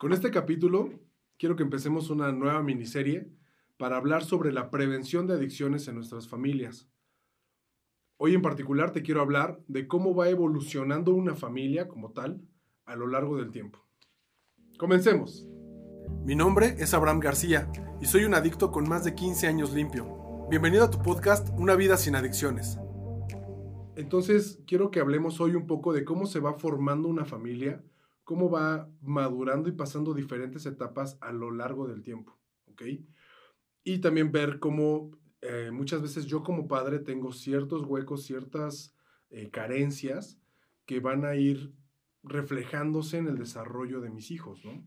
Con este capítulo quiero que empecemos una nueva miniserie para hablar sobre la prevención de adicciones en nuestras familias. Hoy en particular te quiero hablar de cómo va evolucionando una familia como tal a lo largo del tiempo. Comencemos. Mi nombre es Abraham García y soy un adicto con más de 15 años limpio. Bienvenido a tu podcast Una vida sin adicciones. Entonces, quiero que hablemos hoy un poco de cómo se va formando una familia, cómo va madurando y pasando diferentes etapas a lo largo del tiempo, ¿ok? Y también ver cómo eh, muchas veces yo como padre tengo ciertos huecos, ciertas eh, carencias que van a ir reflejándose en el desarrollo de mis hijos, ¿no?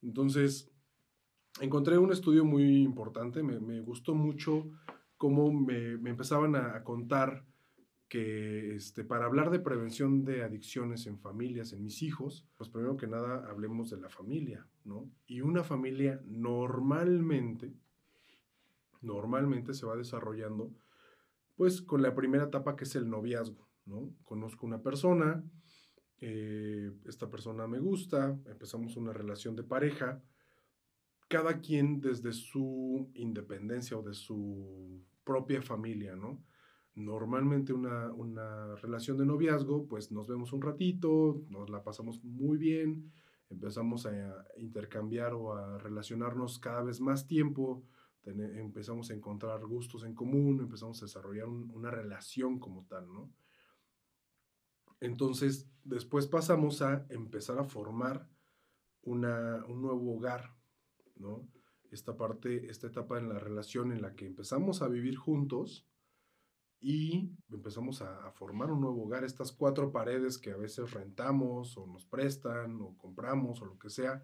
Entonces, encontré un estudio muy importante, me, gustó mucho cómo me, empezaban a, contar que este, para hablar de prevención de adicciones en familias, en mis hijos, pues primero que nada hablemos de la familia, ¿no? Y una familia normalmente, normalmente se va desarrollando pues con la primera etapa que es el noviazgo, ¿no? Conozco una persona, eh, esta persona me gusta, empezamos una relación de pareja, cada quien desde su independencia o de su propia familia, ¿no? Normalmente una, una relación de noviazgo, pues nos vemos un ratito, nos la pasamos muy bien, empezamos a intercambiar o a relacionarnos cada vez más tiempo, empezamos a encontrar gustos en común, empezamos a desarrollar una relación como tal, ¿no? Entonces, después pasamos a empezar a formar una, un nuevo hogar, ¿no? Esta parte, esta etapa en la relación en la que empezamos a vivir juntos y empezamos a, a, formar un nuevo hogar, estas cuatro paredes que a veces rentamos o nos prestan o compramos o lo que sea,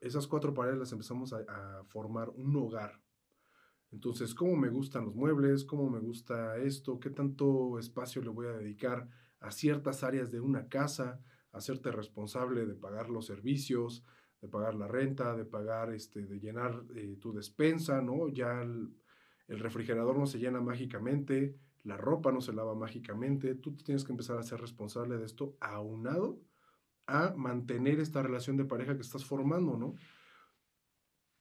esas cuatro paredes las empezamos a, a formar un hogar, entonces, ¿cómo me gustan los muebles? ¿Cómo me gusta esto? ¿Qué tanto espacio le voy a dedicar a ciertas áreas de una casa? Hacerte responsable de pagar los servicios, de pagar la renta, de pagar, este, de llenar eh, tu despensa, ¿no? Ya el, refrigerador no se llena mágicamente, la ropa no se lava mágicamente, tú tienes que empezar a ser responsable de esto aunado a mantener esta relación de pareja que estás formando, ¿no?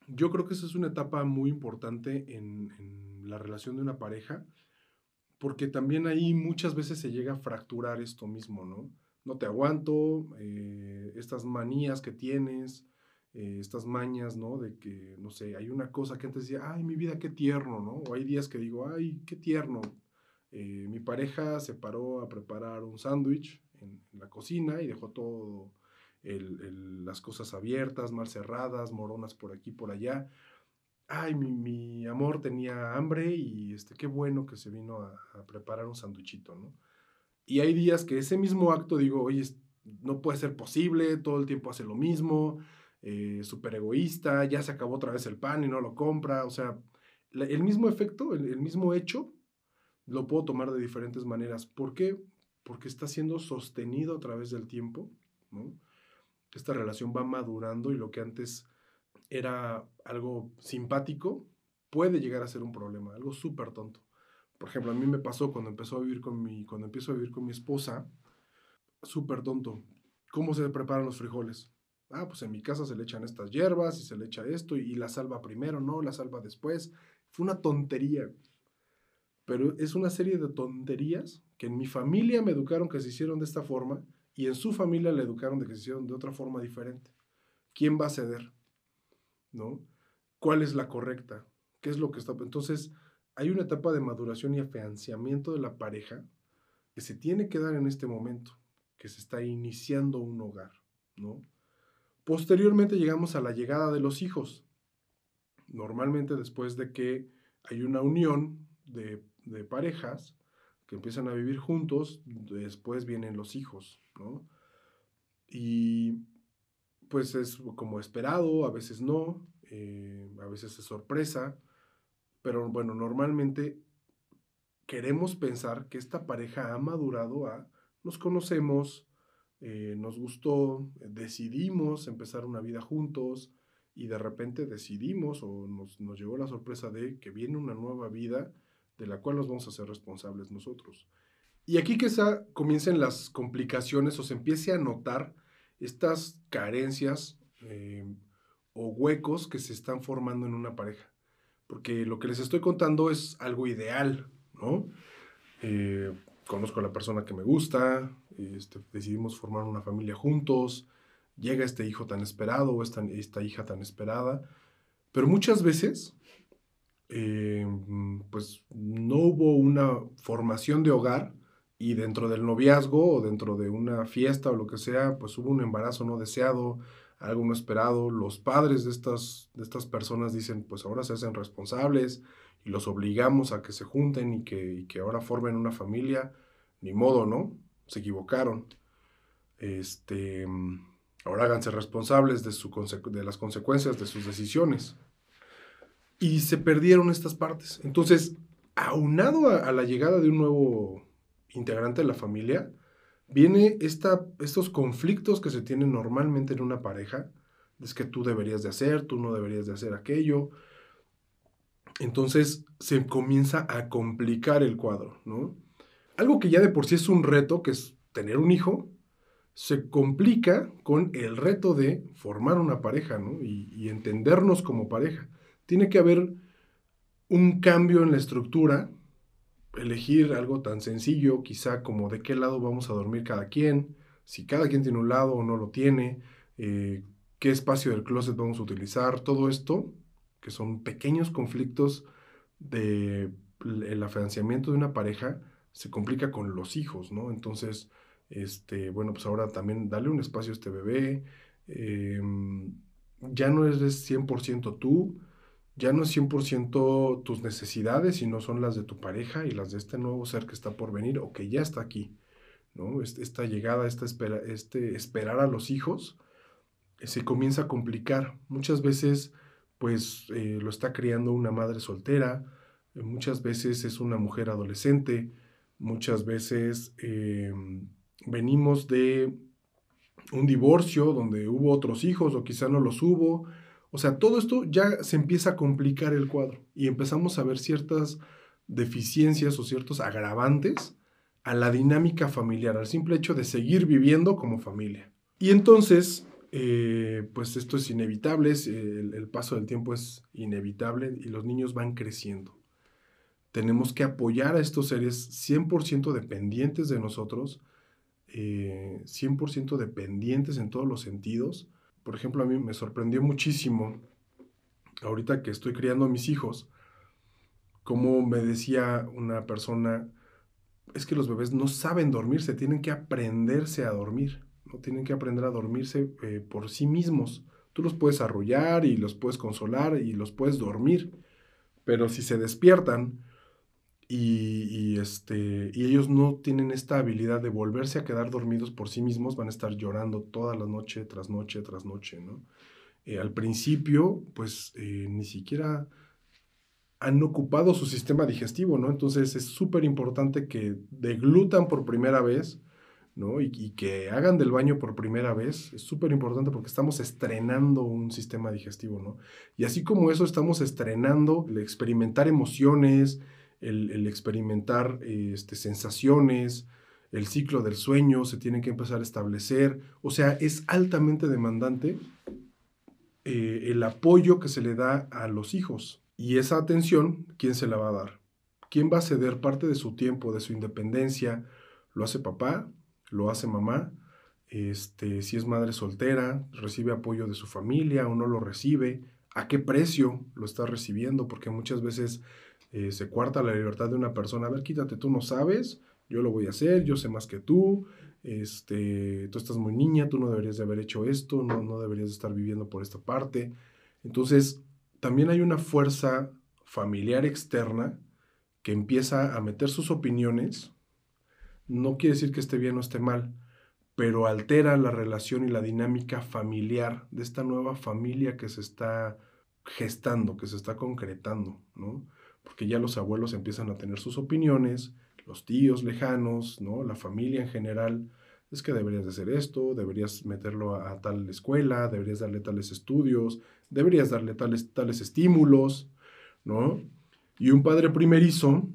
yo creo que esa es una etapa muy importante en, la relación de una pareja, porque también ahí muchas veces se llega a fracturar esto mismo, ¿no? No te aguanto, eh, estas manías que tienes, eh, estas mañas, ¿no? De que, no sé, hay una cosa que antes decía, ay, mi vida, qué tierno, ¿no? O hay días que digo, ay, qué tierno. Eh, mi pareja se paró a preparar un sándwich en, la cocina y dejó todo las cosas abiertas, mal cerradas, moronas por aquí, por allá. Ay, mi, amor tenía hambre y este, qué bueno que se vino a, preparar un sanduchito, ¿no? Y hay días que ese mismo acto digo, oye, no puede ser posible, todo el tiempo hace lo mismo, eh, súper egoísta, ya se acabó otra vez el pan y no lo compra, o sea, el mismo efecto, el, mismo hecho, lo puedo tomar de diferentes maneras. ¿Por qué? Porque está siendo sostenido a través del tiempo, esta relación va madurando y lo que antes era algo simpático puede llegar a ser un problema, algo súper tonto. Por ejemplo, a mí me pasó cuando empezó a vivir con mi, cuando empiezo a vivir con mi esposa, súper tonto. ¿Cómo se preparan los frijoles? Ah, pues en mi casa se le echan estas hierbas y se le echa esto y, la salva primero, no, la salva después. Fue una tontería. Pero es una serie de tonterías que en mi familia me educaron que se hicieron de esta forma y en su familia le educaron de que se hicieron de otra forma diferente. ¿Quién va a ceder? ¿No? ¿Cuál es la correcta? ¿Qué es lo que está? Entonces, hay una etapa de maduración y afianciamiento de la pareja que se tiene que dar en este momento, que se está iniciando un hogar, ¿no? Posteriormente llegamos a la llegada de los hijos. Normalmente después de que hay una unión de, parejas, que empiezan a vivir juntos, después vienen los hijos, ¿no? Y pues es como esperado, a veces no, eh, a veces es sorpresa, pero bueno, normalmente queremos pensar que esta pareja ha madurado a, nos conocemos, eh, nos gustó, decidimos empezar una vida juntos y de repente decidimos o nos, nos llegó la sorpresa de que viene una nueva vida de la cual nos vamos a ser responsables nosotros. Y aquí quizá comiencen las complicaciones o se empiece a notar estas carencias eh, o huecos que se están formando en una pareja. Porque lo que les estoy contando es algo ideal, ¿no? Eh, conozco a la persona que me gusta, este, decidimos formar una familia juntos, llega este hijo tan esperado o esta, esta hija tan esperada, pero muchas veces, eh, pues no hubo una formación de hogar y dentro del noviazgo o dentro de una fiesta o lo que sea, pues hubo un embarazo no deseado, algo no esperado. Los padres de estas, de estas personas dicen, pues ahora se hacen responsables y los obligamos a que se junten y que, y que ahora formen una familia. Ni modo, ¿no? Se equivocaron. Este, ahora háganse responsables de, su de las consecuencias de sus decisiones. Y se perdieron estas partes. Entonces, aunado a la llegada de un nuevo integrante de la familia, viene esta, estos conflictos que se tienen normalmente en una pareja, es que tú deberías de hacer, tú no deberías de hacer aquello. Entonces se comienza a complicar el cuadro, ¿no? Algo que ya de por sí es un reto, que es tener un hijo, se complica con el reto de formar una pareja, ¿no? Y, entendernos como pareja. Tiene que haber un cambio en la estructura elegir algo tan sencillo, quizá como de qué lado vamos a dormir cada quien, si cada quien tiene un lado o no lo tiene, eh, qué espacio del closet vamos a utilizar, todo esto, que son pequeños conflictos de el afianzamiento de una pareja, se complica con los hijos, ¿no? Entonces, este, bueno, pues ahora también dale un espacio a este bebé, em, ya no eres 100% tú, ya no es 100% tus necesidades, sino son las de tu pareja y las de este nuevo ser que está por venir o que ya está aquí. ¿no? Esta llegada, esta espera, este esperar a los hijos, eh, se comienza a complicar. Muchas veces, pues, eh, lo está criando una madre soltera, eh, muchas veces es una mujer adolescente, muchas veces venimos de un divorcio donde hubo otros hijos o quizá no los hubo, o sea, todo esto ya se empieza a complicar el cuadro y empezamos a ver ciertas deficiencias o ciertos agravantes a la dinámica familiar, al simple hecho de seguir viviendo como familia. Y entonces, eh, pues esto es inevitable, el, el, paso del tiempo es inevitable y los niños van creciendo. Tenemos que apoyar a estos seres 100% dependientes de nosotros, 100% eh, dependientes en todos los sentidos, por ejemplo, a mí me sorprendió muchísimo, ahorita que estoy criando a mis hijos, como me decía una persona, es que los bebés no saben dormirse, tienen que aprenderse a dormir, no tienen que aprender a dormirse eh, por sí mismos. Tú los puedes arrullar y los puedes consolar y los puedes dormir, pero si se despiertan, y, este, y ellos no tienen esta habilidad de volverse a quedar dormidos por sí mismos, van a estar llorando toda la noche, tras noche, tras noche, ¿no? Eh, al principio, pues eh, ni siquiera han ocupado su sistema digestivo, ¿no? Entonces es súper importante que deglutan por primera vez, ¿no? Y, y, que hagan del baño por primera vez. Es súper importante porque estamos estrenando un sistema digestivo, ¿no? Y así como eso, estamos estrenando el experimentar emociones, el, experimentar este, sensaciones, el ciclo del sueño se tiene que empezar a establecer. O sea, es altamente demandante eh, el apoyo que se le da a los hijos. Y esa atención, ¿quién se la va a dar? ¿Quién va a ceder parte de su tiempo, de su independencia? ¿Lo hace papá? ¿Lo hace mamá? Este, si es madre soltera, recibe apoyo de su familia o no lo recibe, a qué precio lo está recibiendo, porque muchas veces eh, se cuarta la libertad de una persona. A ver, quítate, tú no sabes, yo lo voy a hacer, yo sé más que tú, este, tú estás muy niña, tú no deberías de haber hecho esto, no, no deberías de estar viviendo por esta parte. Entonces, también hay una fuerza familiar externa que empieza a meter sus opiniones. No quiere decir que esté bien o esté mal, pero altera la relación y la dinámica familiar de esta nueva familia que se está gestando, que se está concretando, ¿no? Porque ya los abuelos empiezan a tener sus opiniones, los tíos lejanos, ¿no? La familia en general, es que deberías de hacer esto, deberías meterlo a, tal escuela, deberías darle tales estudios, deberías darle tales, tales estímulos, ¿no? Y un padre primerizo,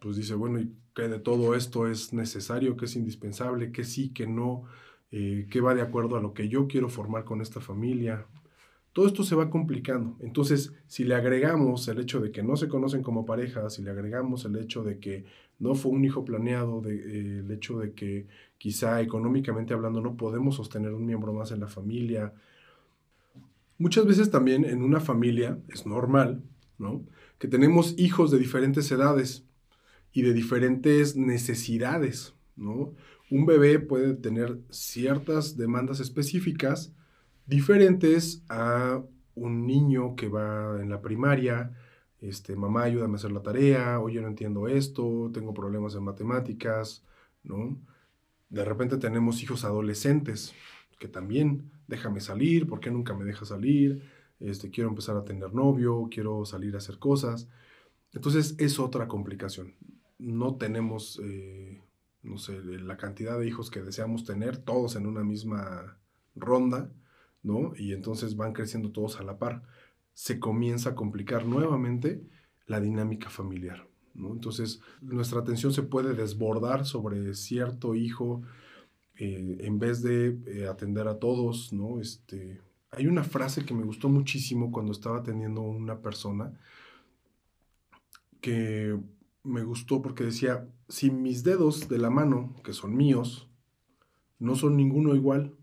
pues dice, bueno, ¿y qué de todo esto es necesario, qué es indispensable, qué sí, qué no, eh, qué va de acuerdo a lo que yo quiero formar con esta familia? Todo esto se va complicando. Entonces, si le agregamos el hecho de que no se conocen como pareja, si le agregamos el hecho de que no fue un hijo planeado, de, eh, el hecho de que quizá económicamente hablando no podemos sostener un miembro más en la familia, muchas veces también en una familia es normal, ¿no? Que tenemos hijos de diferentes edades y de diferentes necesidades. Un bebé puede tener ciertas demandas específicas, diferentes a un niño que va en la primaria, este, mamá, ayúdame a hacer la tarea, oye, no entiendo esto, tengo problemas en matemáticas, ¿no? De repente tenemos hijos adolescentes que también, déjame salir, ¿por qué nunca me deja salir? Este, quiero empezar a tener novio, quiero salir a hacer cosas. Entonces es otra complicación. No tenemos, eh, no sé, la cantidad de hijos que deseamos tener, todos en una misma ronda, ¿no? Y entonces van creciendo todos a la par. Se comienza a complicar nuevamente la dinámica familiar. Entonces, nuestra atención se puede desbordar sobre cierto hijo eh, en vez de eh, atender a todos, ¿no? Este, hay una frase que me gustó muchísimo cuando estaba atendiendo a una persona que me gustó porque decía, si mis dedos de la mano, que son míos, no son ninguno igual,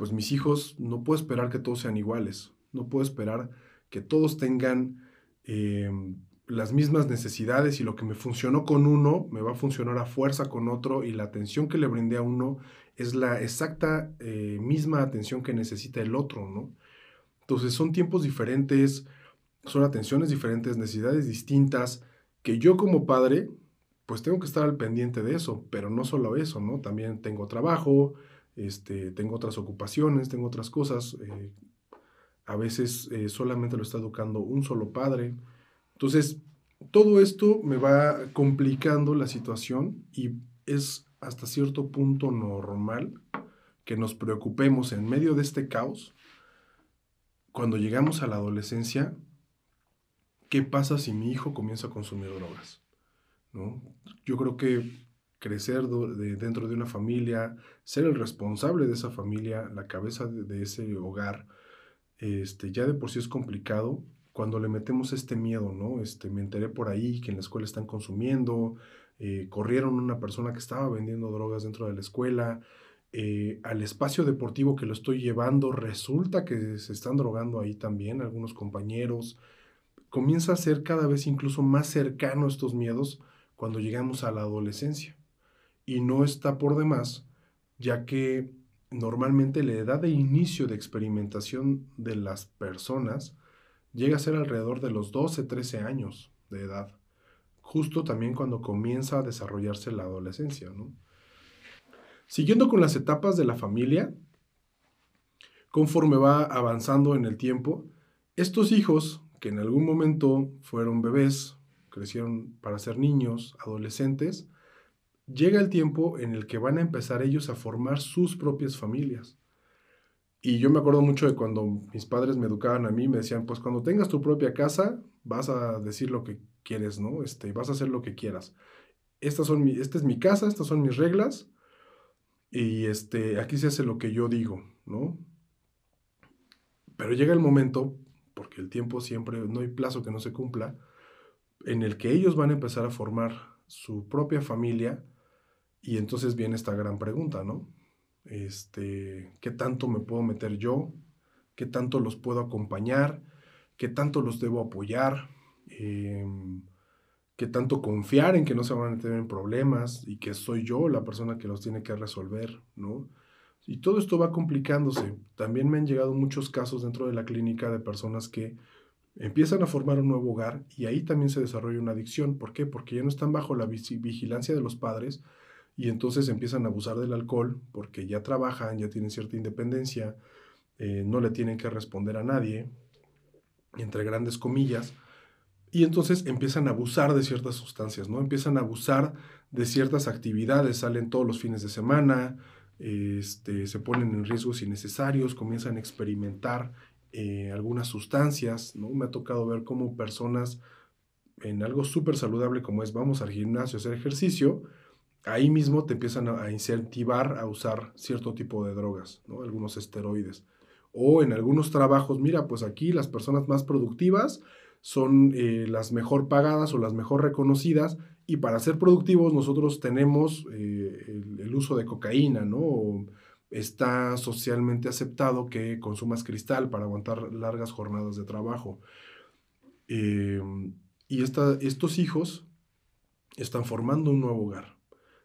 pues mis hijos no puedo esperar que todos sean iguales, no puedo esperar que todos tengan em, las mismas necesidades y lo que me funcionó con uno me va a funcionar a fuerza con otro y la atención que le brindé a uno es la exacta eh, misma atención que necesita el otro, ¿no? Entonces son tiempos diferentes, son atenciones diferentes, necesidades distintas, que yo como padre, pues tengo que estar al pendiente de eso, pero no solo eso, ¿no? También tengo trabajo, este, tengo otras ocupaciones, tengo otras cosas. Eh, a veces eh, solamente lo está educando un solo padre. Entonces, todo esto me va complicando la situación y es hasta cierto punto normal que nos preocupemos en medio de este caos cuando llegamos a la adolescencia, ¿qué pasa si mi hijo comienza a consumir drogas? ¿No? Yo creo que crecer dentro de una familia, ser el responsable de esa familia, la cabeza de, ese hogar, este, ya de por sí es complicado cuando le metemos este miedo, ¿no? Este, me enteré por ahí que en la escuela están consumiendo, eh, corrieron una persona que estaba vendiendo drogas dentro de la escuela, eh, al espacio deportivo que lo estoy llevando, resulta que se están drogando ahí también algunos compañeros. Comienza a ser cada vez incluso más cercano estos miedos cuando llegamos a la adolescencia y no está por demás, ya que normalmente la edad de inicio de experimentación de las personas llega a ser alrededor de los 12, 13 años de edad, justo también cuando comienza a desarrollarse la adolescencia. Siguiendo con las etapas de la familia, conforme va avanzando en el tiempo, estos hijos que en algún momento fueron bebés, crecieron para ser niños, adolescentes, llega el tiempo en el que van a empezar ellos a formar sus propias familias. Y yo me acuerdo mucho de cuando mis padres me educaban a mí, me decían, pues cuando tengas tu propia casa, vas a decir lo que quieres, ¿no? Este, vas a hacer lo que quieras. Estas son mi, esta es mi casa, estas son mis reglas, y este, aquí se hace lo que yo digo, ¿no? Pero llega el momento, porque el tiempo siempre, no hay plazo que no se cumpla, en el que ellos van a empezar a formar su propia familia y entonces viene esta gran pregunta, ¿no? Este, ¿qué tanto me puedo meter yo? ¿Qué tanto los puedo acompañar? ¿Qué tanto los debo apoyar? Em, ¿Qué tanto confiar en que no se van a tener en problemas y que soy yo la persona que los tiene que resolver, ¿no? Y todo esto va complicándose. También me han llegado muchos casos dentro de la clínica de personas que empiezan a formar un nuevo hogar y ahí también se desarrolla una adicción. ¿Por qué? Porque ya no están bajo la vigilancia de los padres, y entonces empiezan a abusar del alcohol porque ya trabajan, ya tienen cierta independencia, eh, no le tienen que responder a nadie, entre grandes comillas, y entonces empiezan a abusar de ciertas sustancias, ¿no? Empiezan a abusar de ciertas actividades, salen todos los fines de semana, este, se ponen en riesgos innecesarios, comienzan a experimentar eh, algunas sustancias, ¿no? Me ha tocado ver cómo personas en algo súper saludable como es vamos al gimnasio a hacer ejercicio, ahí mismo te empiezan a incentivar a usar cierto tipo de drogas, ¿no? algunos esteroides. O en algunos trabajos, mira, pues aquí las personas más productivas son eh, las mejor pagadas o las mejor reconocidas y para ser productivos nosotros tenemos eh, el, uso de cocaína, ¿no? está socialmente aceptado que consumas cristal para aguantar largas jornadas de trabajo. Em, y estos hijos están formando un nuevo hogar.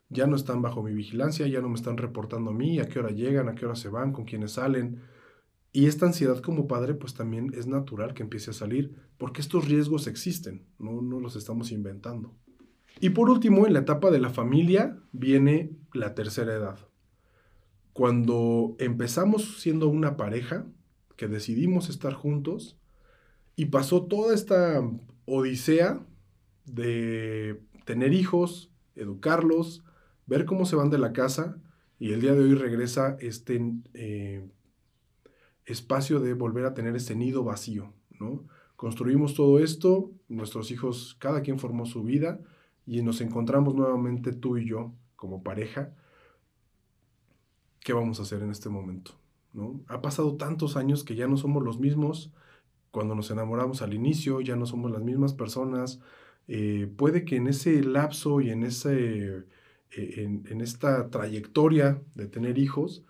Ya no están bajo mi vigilancia, ya no me están reportando a mí, a qué hora llegan, a qué hora se van, con quiénes salen. Y esta ansiedad como padre, pues también es natural que empiece a salir, porque estos riesgos existen, no, no los estamos inventando. Y por último, en la etapa de la familia viene la tercera edad. Cuando empezamos siendo una pareja, que decidimos estar juntos, y pasó toda esta odisea de tener hijos, educarlos, ver cómo se van de la casa y el día de hoy regresa este eh, espacio de volver a tener ese nido vacío, ¿no? Construimos todo esto, nuestros hijos, cada quien formó su vida y nos encontramos nuevamente tú y yo como pareja. ¿Qué vamos a hacer en este momento? ¿no? Ha pasado tantos años que ya no somos los mismos cuando nos enamoramos al inicio, ya no somos las mismas personas, eh, puede que en ese lapso y en, ese, eh, en, esta trayectoria de tener hijos,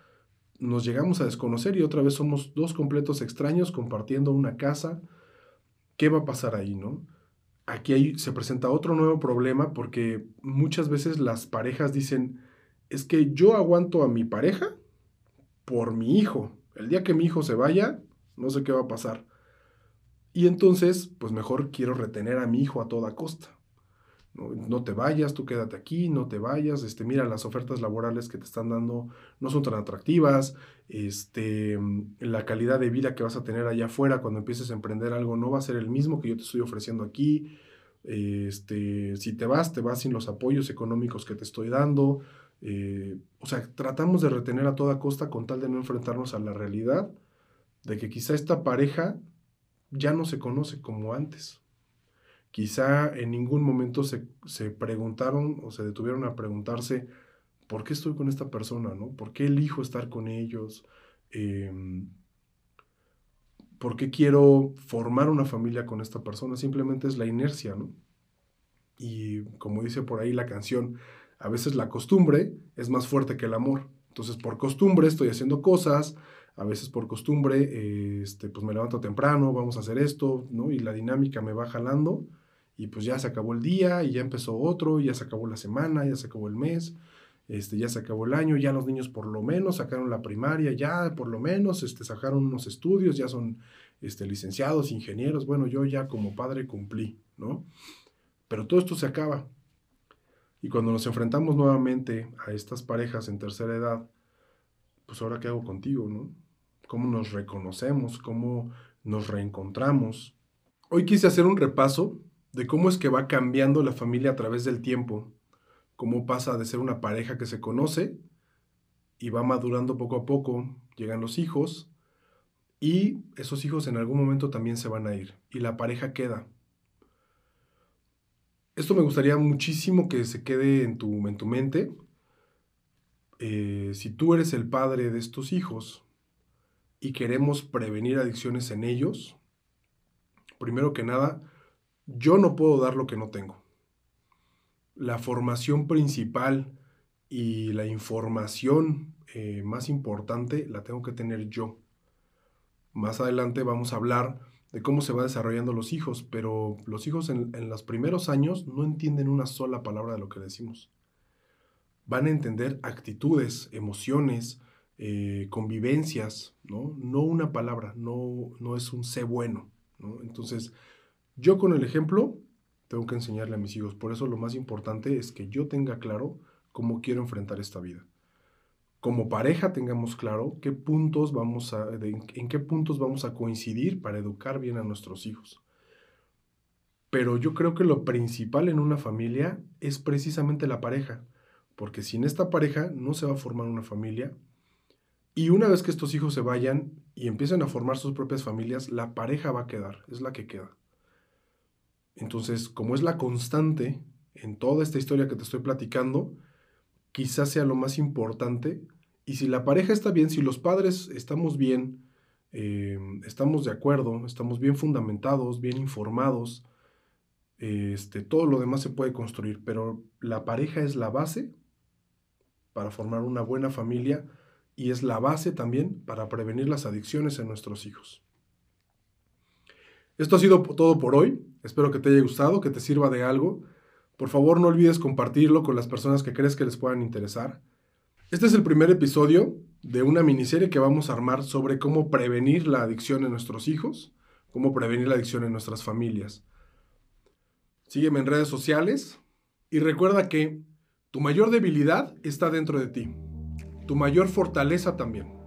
nos llegamos a desconocer y otra vez somos dos completos extraños compartiendo una casa. ¿Qué va a pasar ahí, no? Aquí se presenta otro nuevo problema porque muchas veces las parejas dicen, es que yo aguanto a mi pareja por mi hijo. El día que mi hijo se vaya, no sé qué va a pasar. Y entonces, pues mejor quiero retener a mi hijo a toda costa. No, te vayas, tú quédate aquí, no te vayas, este, mira, las ofertas laborales que te están dando no son tan atractivas, este, la calidad de vida que vas a tener allá afuera cuando empieces a emprender algo no va a ser el mismo que yo te estoy ofreciendo aquí, este, si te vas, te vas sin los apoyos económicos que te estoy dando, eh, o sea, tratamos de retener a toda costa con tal de no enfrentarnos a la realidad de que quizá esta pareja ya no se conoce como antes. Quizá en ningún momento se, preguntaron o se detuvieron a preguntarse, ¿por qué estoy con esta persona? ¿no? ¿Por qué elijo estar con ellos? Em, ¿Por qué quiero formar una familia con esta persona? Simplemente es la inercia, ¿no? Y como dice por ahí la canción, a veces la costumbre es más fuerte que el amor. Entonces, por costumbre estoy haciendo cosas, a veces por costumbre, este, pues me levanto temprano, vamos a hacer esto, ¿no? Y la dinámica me va jalando y pues ya se acabó el día y ya empezó otro, ya se acabó la semana, ya se acabó el mes, este, ya se acabó el año, ya los niños por lo menos sacaron la primaria, ya por lo menos este, sacaron unos estudios, ya son este, licenciados, ingenieros, bueno, yo ya como padre cumplí, ¿no? Pero todo esto se acaba. Y cuando nos enfrentamos nuevamente a estas parejas en tercera edad, pues ahora qué hago contigo, ¿no? cómo nos reconocemos, cómo nos reencontramos. Hoy quise hacer un repaso de cómo es que va cambiando la familia a través del tiempo, cómo pasa de ser una pareja que se conoce y va madurando poco a poco, llegan los hijos y esos hijos en algún momento también se van a ir y la pareja queda. Esto me gustaría muchísimo que se quede en tu, en tu mente. Eh, si tú eres el padre de estos hijos, y queremos prevenir adicciones en ellos, primero que nada, yo no puedo dar lo que no tengo. La formación principal y la información eh, más importante la tengo que tener yo. Más adelante vamos a hablar de cómo se va desarrollando los hijos, pero los hijos en, los primeros años no entienden una sola palabra de lo que decimos. Van a entender actitudes, emociones, eh, convivencias, ¿no? No una palabra, no, no es un sé bueno, ¿no? Entonces, yo con el ejemplo tengo que enseñarle a mis hijos. Por eso lo más importante es que yo tenga claro cómo quiero enfrentar esta vida. Como pareja tengamos claro qué puntos vamos a, en qué puntos vamos a coincidir para educar bien a nuestros hijos. Pero yo creo que lo principal en una familia es precisamente la pareja, porque sin esta pareja no se va a formar una familia y una vez que estos hijos se vayan y empiecen a formar sus propias familias, la pareja va a quedar, es la que queda. Entonces, como es la constante en toda esta historia que te estoy platicando, quizás sea lo más importante. Y si la pareja está bien, si los padres estamos bien, eh, estamos de acuerdo, estamos bien fundamentados, bien informados, este, todo lo demás se puede construir, pero la pareja es la base para formar una buena familia y es la base también para prevenir las adicciones en nuestros hijos. Esto ha sido todo por hoy. Espero que te haya gustado, que te sirva de algo. Por favor, no olvides compartirlo con las personas que crees que les puedan interesar. Este es el primer episodio de una miniserie que vamos a armar sobre cómo prevenir la adicción en nuestros hijos, cómo prevenir la adicción en nuestras familias. Sígueme en redes sociales y recuerda que tu mayor debilidad está dentro de ti, tu mayor fortaleza también.